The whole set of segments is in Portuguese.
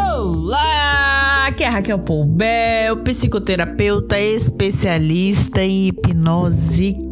Olá, aqui é Raquel Poubel, psicoterapeuta especialista em hipnose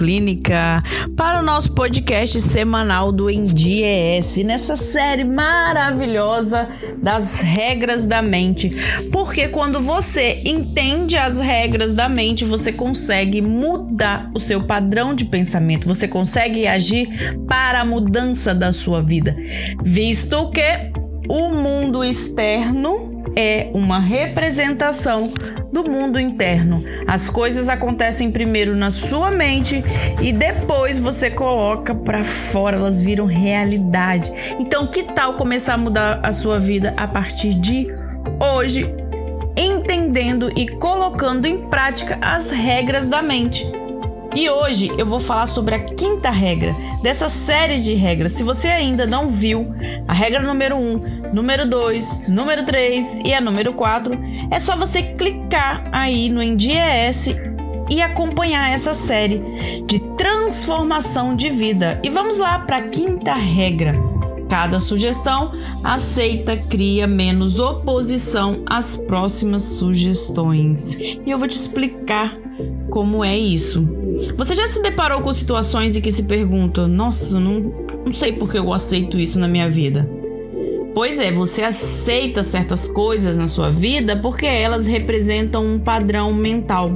clínica para o nosso podcast semanal do ENDIES, nessa série maravilhosa das regras da mente. Porque quando você entende as regras da mente, você consegue mudar o seu padrão de pensamento, você consegue agir para a mudança da sua vida, visto que o mundo externo é uma representação do mundo interno. As coisas acontecem primeiro na sua mente e depois você coloca para fora, elas viram realidade. Então, que tal começar a mudar a sua vida a partir de hoje, entendendo e colocando em prática as regras da mente? E hoje eu vou falar sobre a quinta regra dessa série de regras. Se você ainda não viu a regra número 1, um, número 2, número 3 e a número 4, é só você clicar aí no NDES e acompanhar essa série de transformação de vida. E vamos lá para a quinta regra. Cada sugestão aceita, cria menos oposição às próximas sugestões. E eu vou te explicar como é isso. Você já se deparou com situações em que se pergunta: Nossa, não, não sei por que eu aceito isso na minha vida? Pois é, você aceita certas coisas na sua vida porque elas representam um padrão mental.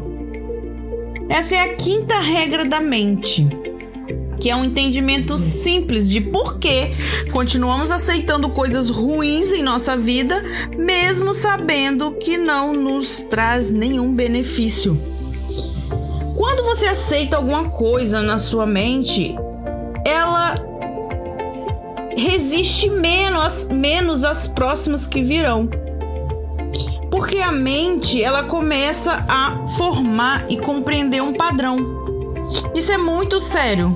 Essa é a quinta regra da mente, que é um entendimento simples de por que continuamos aceitando coisas ruins em nossa vida, mesmo sabendo que não nos traz nenhum benefício. Quando você aceita alguma coisa na sua mente, ela resiste menos, menos às próximas que virão. Porque a mente, ela começa a formar e compreender um padrão. Isso é muito sério.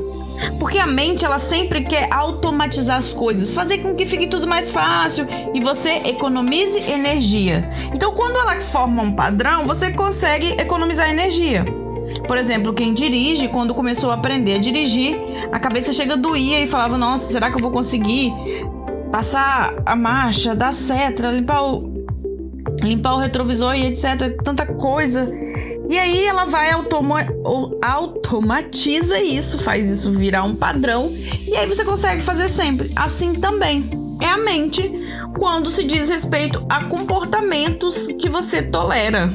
Porque a mente, ela sempre quer automatizar as coisas, fazer com que fique tudo mais fácil e você economize energia. Então, quando ela forma um padrão, você consegue economizar energia. Por exemplo, quem dirige, quando começou a aprender a dirigir, a cabeça chega doía e falava: Nossa, será que eu vou conseguir passar a marcha, dar seta, limpar o, limpar o retrovisor e etc. Tanta coisa. E aí ela vai automa automatiza isso, faz isso virar um padrão e aí você consegue fazer sempre. Assim também é a mente quando se diz respeito a comportamentos que você tolera.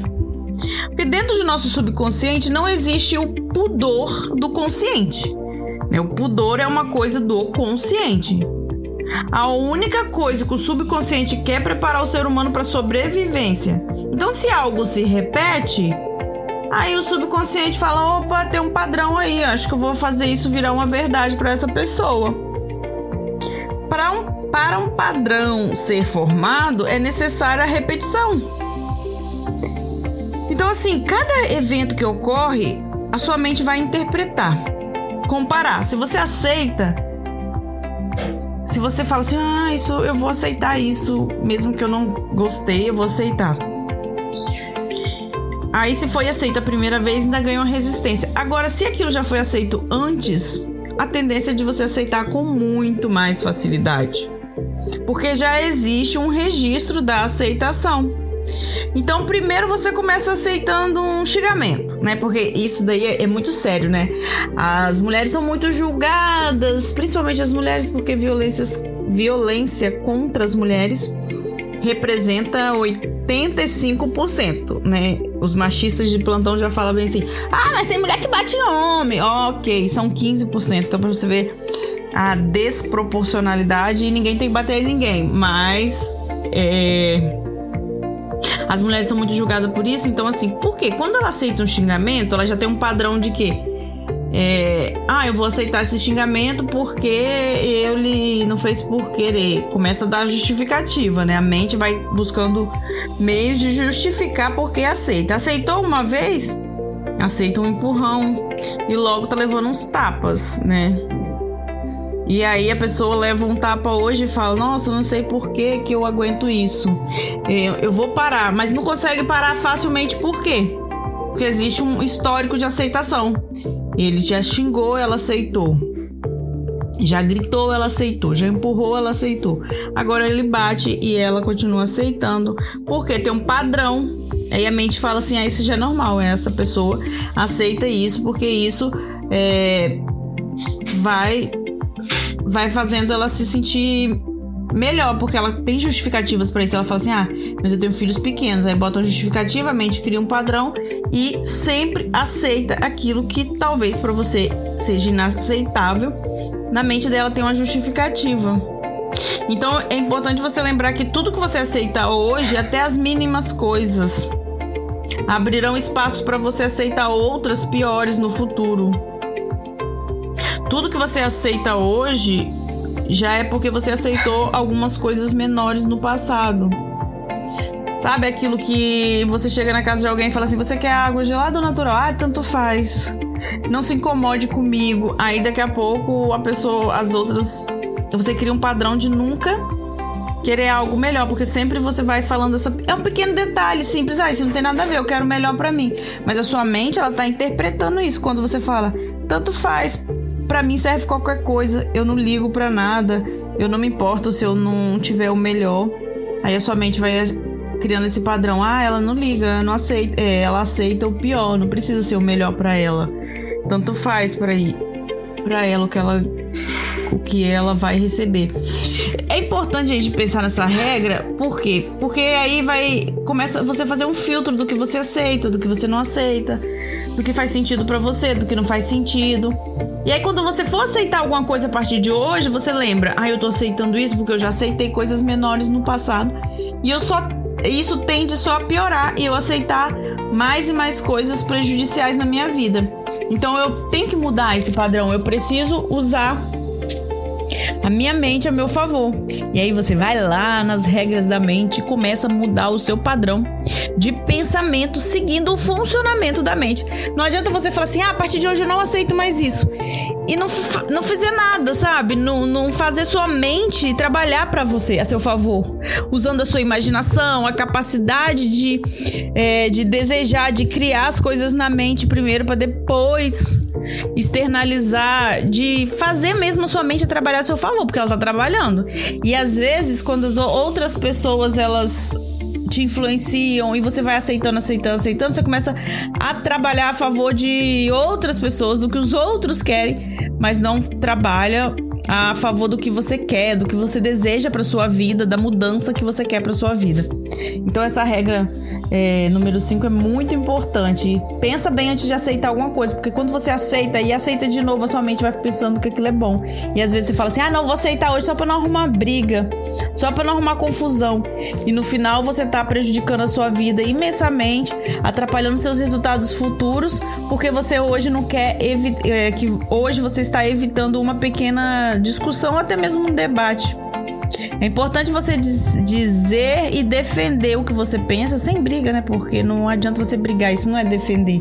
Porque dentro do nosso subconsciente não existe o pudor do consciente. Né? O pudor é uma coisa do consciente. A única coisa que o subconsciente quer é preparar o ser humano para sobrevivência. Então, se algo se repete, aí o subconsciente fala: opa, tem um padrão aí, acho que eu vou fazer isso virar uma verdade para essa pessoa. Para um, para um padrão ser formado, é necessária a repetição. Assim, cada evento que ocorre, a sua mente vai interpretar, comparar. Se você aceita, se você fala assim, ah, isso eu vou aceitar isso, mesmo que eu não gostei, eu vou aceitar. Aí, se foi aceito a primeira vez, ainda ganhou resistência. Agora, se aquilo já foi aceito antes, a tendência é de você aceitar com muito mais facilidade. Porque já existe um registro da aceitação. Então, primeiro você começa aceitando um xingamento, né? Porque isso daí é, é, muito sério, né? As mulheres são muito julgadas, principalmente as mulheres, porque violências, violência contra as mulheres representa 85%, né? Os machistas de plantão já falam bem assim: ah, mas tem mulher que bate em homem. Ok, são 15%. Então, pra você ver a desproporcionalidade, ninguém tem que bater em ninguém, mas. É as mulheres são muito julgadas por isso, então assim, por quê? Quando ela aceita um xingamento, ela já tem um padrão de que é, ah, eu vou aceitar esse xingamento porque ele não fez por querer. Começa a dar justificativa, né? A mente vai buscando meios de justificar porque aceita. Aceitou uma vez, aceita um empurrão e logo tá levando uns tapas, né? E aí a pessoa leva um tapa hoje e fala: Nossa, não sei por que, que eu aguento isso. Eu, eu vou parar, mas não consegue parar facilmente por quê? Porque existe um histórico de aceitação. Ele já xingou, ela aceitou. Já gritou, ela aceitou. Já empurrou, ela aceitou. Agora ele bate e ela continua aceitando, porque tem um padrão. Aí a mente fala assim: ah, isso já é normal. Essa pessoa aceita isso, porque isso é, vai, vai fazendo ela se sentir melhor, porque ela tem justificativas para isso. Ela fala assim: ah, mas eu tenho filhos pequenos. Aí bota justificativamente, cria um padrão e sempre aceita aquilo que talvez para você seja inaceitável. Na mente dela tem uma justificativa. Então é importante você lembrar que tudo que você aceita hoje, até as mínimas coisas, abrirão espaço para você aceitar outras piores no futuro. Tudo que você aceita hoje já é porque você aceitou algumas coisas menores no passado. Sabe aquilo que você chega na casa de alguém e fala assim: você quer água gelada ou natural? Ah, tanto faz. Não se incomode comigo. Aí daqui a pouco a pessoa, as outras. Você cria um padrão de nunca querer algo melhor, porque sempre você vai falando essa. É um pequeno detalhe simples, ah, isso não tem nada a ver, eu quero melhor para mim. Mas a sua mente, ela tá interpretando isso quando você fala, tanto faz, para mim serve qualquer coisa, eu não ligo para nada, eu não me importo se eu não tiver o melhor. Aí a sua mente vai criando esse padrão, ah, ela não liga, não aceita, é, ela aceita o pior, não precisa ser o melhor para ela. Tanto faz para ir para ela o que ela o que ela vai receber. É importante a gente pensar nessa regra, por quê? Porque aí vai começa você fazer um filtro do que você aceita, do que você não aceita, do que faz sentido para você, do que não faz sentido. E aí quando você for aceitar alguma coisa a partir de hoje, você lembra, ah, eu tô aceitando isso porque eu já aceitei coisas menores no passado e eu só isso tende só a piorar e eu aceitar mais e mais coisas prejudiciais na minha vida. Então eu tenho que mudar esse padrão, eu preciso usar a minha mente a meu favor. E aí você vai lá nas regras da mente e começa a mudar o seu padrão de pensamento seguindo o funcionamento da mente. Não adianta você falar assim: ah, a partir de hoje eu não aceito mais isso. E não, não fazer nada, sabe? Não, não fazer sua mente trabalhar para você, a seu favor. Usando a sua imaginação, a capacidade de, é, de desejar, de criar as coisas na mente primeiro, para depois externalizar, de fazer mesmo sua mente trabalhar a seu favor, porque ela tá trabalhando. E às vezes, quando as outras pessoas elas te influenciam e você vai aceitando, aceitando, aceitando, você começa a trabalhar a favor de outras pessoas, do que os outros querem, mas não trabalha a favor do que você quer, do que você deseja para sua vida, da mudança que você quer para sua vida. Então essa regra é, número 5 é muito importante. Pensa bem antes de aceitar alguma coisa, porque quando você aceita e aceita de novo, a sua mente vai pensando que aquilo é bom. E às vezes você fala assim: ah, não, vou aceitar hoje só pra não arrumar briga, só pra não arrumar confusão. E no final você tá prejudicando a sua vida imensamente, atrapalhando seus resultados futuros, porque você hoje não quer é, que hoje você está evitando uma pequena discussão, até mesmo um debate. É importante você diz, dizer e defender o que você pensa sem briga, né? Porque não adianta você brigar, isso não é defender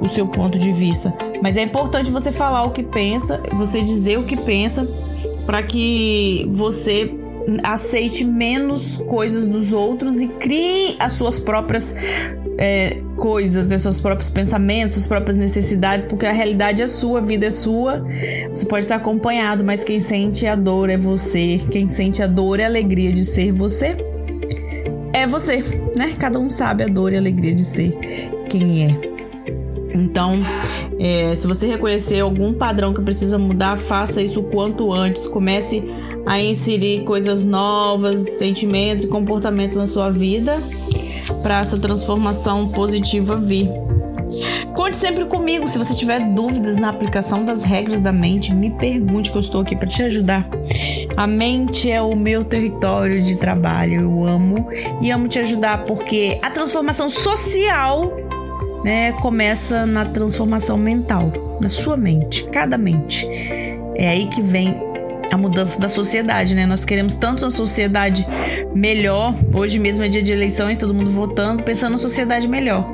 o seu ponto de vista. Mas é importante você falar o que pensa, você dizer o que pensa, para que você aceite menos coisas dos outros e crie as suas próprias é, coisas, né, seus próprios pensamentos, suas próprias necessidades, porque a realidade é sua, a vida é sua. Você pode estar acompanhado, mas quem sente a dor é você. Quem sente a dor e a alegria de ser você é você, né? Cada um sabe a dor e a alegria de ser quem é. Então, é, se você reconhecer algum padrão que precisa mudar, faça isso o quanto antes. Comece a inserir coisas novas, sentimentos e comportamentos na sua vida para essa transformação positiva vir. Conte sempre comigo. Se você tiver dúvidas na aplicação das regras da mente, me pergunte que eu estou aqui para te ajudar. A mente é o meu território de trabalho. Eu amo e amo te ajudar porque a transformação social né, começa na transformação mental, na sua mente, cada mente. É aí que vem a mudança da sociedade, né? Nós queremos tanto uma sociedade melhor. Hoje mesmo é dia de eleições, todo mundo votando, pensando na sociedade melhor.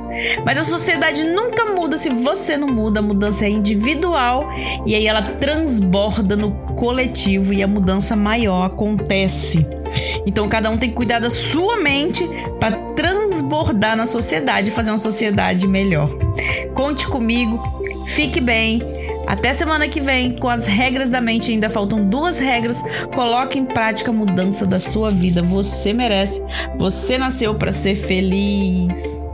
Mas a sociedade nunca muda se você não muda. A mudança é individual e aí ela transborda no coletivo e a mudança maior acontece. Então cada um tem que cuidar da sua mente para transbordar na sociedade e fazer uma sociedade melhor. Conte comigo, fique bem Até semana que vem, com as regras da mente, ainda faltam duas regras. Coloque em prática a mudança da sua vida. Você merece. Você nasceu para ser feliz.